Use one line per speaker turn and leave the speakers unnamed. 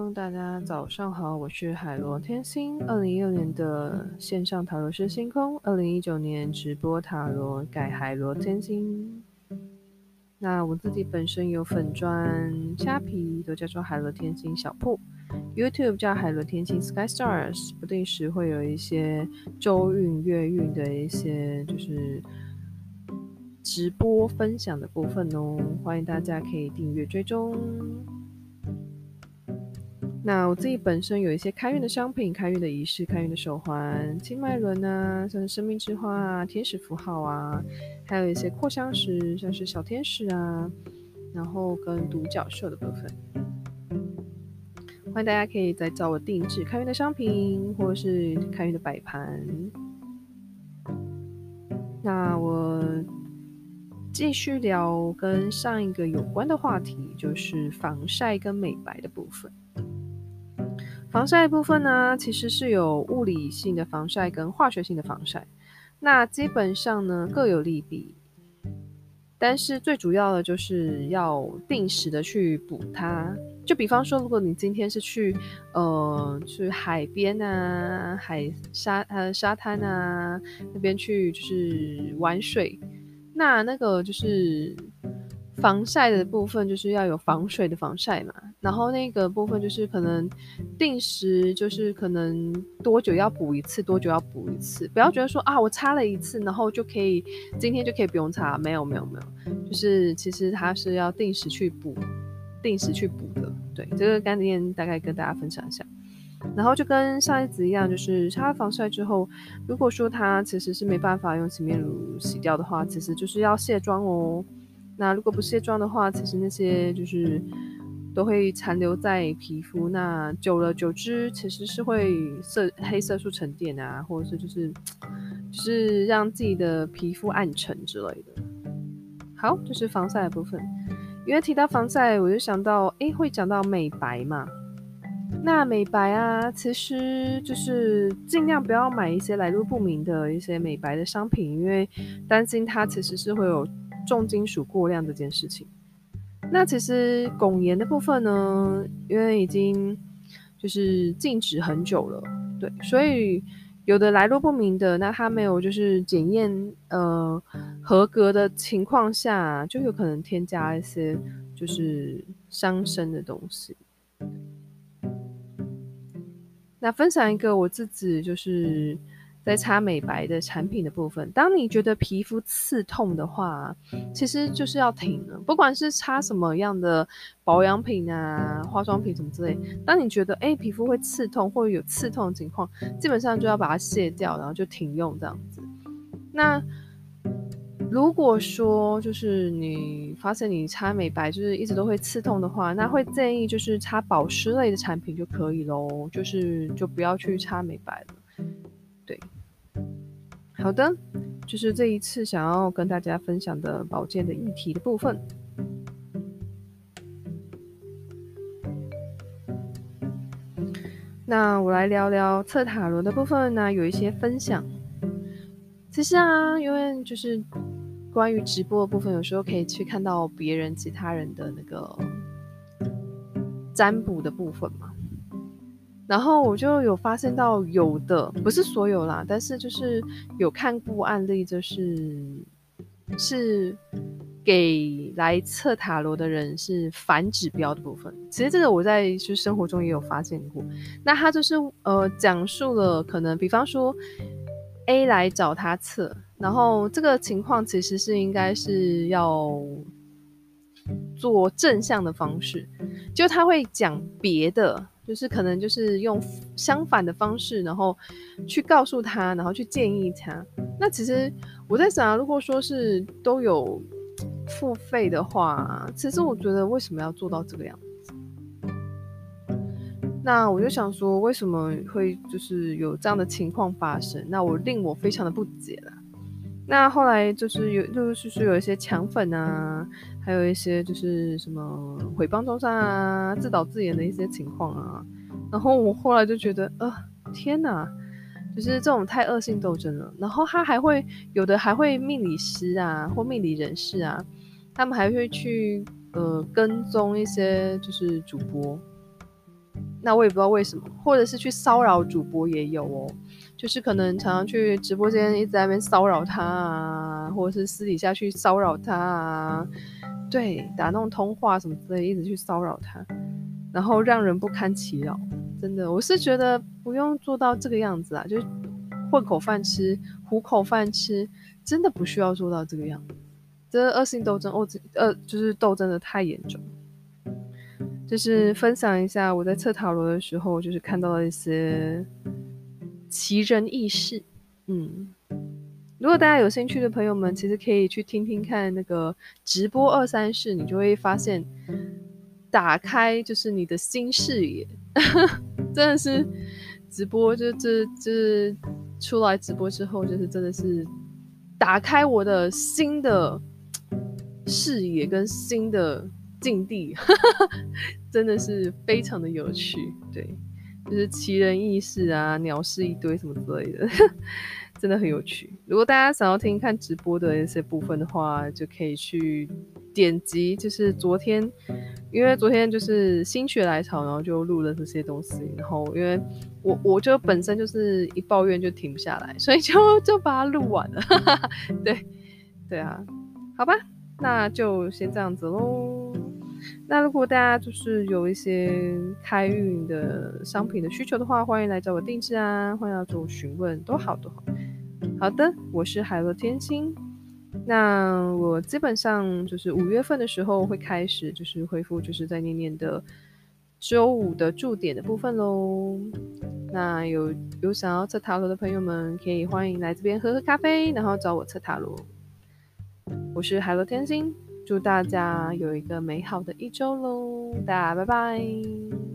众，大家早上好，我是海螺天星。二零一六年的线上塔罗师星空，二零一九年直播塔罗改海螺天星。那我自己本身有粉砖、虾皮都叫做海螺天星小铺，YouTube 叫海螺天星 Sky Stars，不定时会有一些周运、月运的一些就是直播分享的部分哦，欢迎大家可以订阅追踪。那我自己本身有一些开运的商品、开运的仪式、开运的手环、金脉轮啊，像是生命之花啊、天使符号啊，还有一些扩香石，像是小天使啊，然后跟独角兽的部分。欢迎大家可以再找我定制开运的商品，或者是开运的摆盘。那我继续聊跟上一个有关的话题，就是防晒跟美白的部分。防晒部分呢，其实是有物理性的防晒跟化学性的防晒，那基本上呢各有利弊，但是最主要的就是要定时的去补它。就比方说，如果你今天是去呃去海边啊、海沙呃沙滩啊那边去就是玩水，那那个就是。防晒的部分就是要有防水的防晒嘛，然后那个部分就是可能定时，就是可能多久要补一次，多久要补一次，不要觉得说啊，我擦了一次，然后就可以今天就可以不用擦，没有没有没有，就是其实它是要定时去补，定时去补的。对，这个概念大概跟大家分享一下。然后就跟上一次一样，就是擦防晒之后，如果说它其实是没办法用洗面乳洗掉的话，其实就是要卸妆哦。那如果不卸妆的话，其实那些就是都会残留在皮肤。那久了久之，其实是会色黑色素沉淀啊，或者是就是就是让自己的皮肤暗沉之类的。好，就是防晒的部分。因为提到防晒，我就想到，诶，会讲到美白嘛。那美白啊，其实就是尽量不要买一些来路不明的一些美白的商品，因为担心它其实是会有。重金属过量这件事情，那其实汞盐的部分呢，因为已经就是禁止很久了，对，所以有的来路不明的，那它没有就是检验呃合格的情况下，就有可能添加一些就是伤身的东西。那分享一个我自己就是。在擦美白的产品的部分，当你觉得皮肤刺痛的话，其实就是要停了。不管是擦什么样的保养品啊、化妆品什么之类，当你觉得哎、欸、皮肤会刺痛或者有刺痛的情况，基本上就要把它卸掉，然后就停用这样子。那如果说就是你发现你擦美白就是一直都会刺痛的话，那会建议就是擦保湿类的产品就可以喽，就是就不要去擦美白了。对，好的，就是这一次想要跟大家分享的保健的议题的部分。那我来聊聊测塔罗的部分呢，有一些分享。其实啊，因为就是关于直播的部分，有时候可以去看到别人、其他人的那个占卜的部分嘛。然后我就有发现到，有的不是所有啦，但是就是有看过案例，就是是给来测塔罗的人是反指标的部分。其实这个我在就生活中也有发现过。那他就是呃讲述了可能，比方说 A 来找他测，然后这个情况其实是应该是要做正向的方式，就他会讲别的。就是可能就是用相反的方式，然后去告诉他，然后去建议他。那其实我在想啊，如果说是都有付费的话，其实我觉得为什么要做到这个样子？那我就想说，为什么会就是有这样的情况发生？那我令我非常的不解了。那后来就是有，就是有一些抢粉啊，还有一些就是什么毁谤中伤啊、自导自演的一些情况啊。然后我后来就觉得，呃，天哪，就是这种太恶性斗争了。然后他还会有的还会命理师啊或命理人士啊，他们还会去呃跟踪一些就是主播。那我也不知道为什么，或者是去骚扰主播也有哦，就是可能常常去直播间一直在那边骚扰他啊，或者是私底下去骚扰他啊，对，打那种通话什么之类，一直去骚扰他，然后让人不堪其扰。真的，我是觉得不用做到这个样子啊，就混口饭吃、糊口饭吃，真的不需要做到这个样子。这恶性斗争，哦，这呃，就是斗争的太严重。就是分享一下我在测塔罗的时候，就是看到了一些奇人异事。嗯，如果大家有兴趣的朋友们，其实可以去听听看那个直播二三事，你就会发现，打开就是你的新视野，真的是直播就这这出来直播之后，就是真的是打开我的新的视野跟新的。境地真的是非常的有趣，对，就是奇人异事啊，鸟事一堆什么之类的，真的很有趣。如果大家想要听看直播的一些部分的话，就可以去点击，就是昨天，因为昨天就是心血来潮，然后就录了这些东西。然后因为我我就本身就是一抱怨就停不下来，所以就就把它录完了。对，对啊，好吧，那就先这样子喽。那如果大家就是有一些开运的商品的需求的话，欢迎来找我定制啊，欢迎来找我询问，都好都好。好的，我是海洛天心。那我基本上就是五月份的时候会开始就是恢复，就是在念念的周五的驻点的部分喽。那有有想要测塔罗的朋友们，可以欢迎来这边喝喝咖啡，然后找我测塔罗。我是海洛天心。祝大家有一个美好的一周喽！大家拜拜。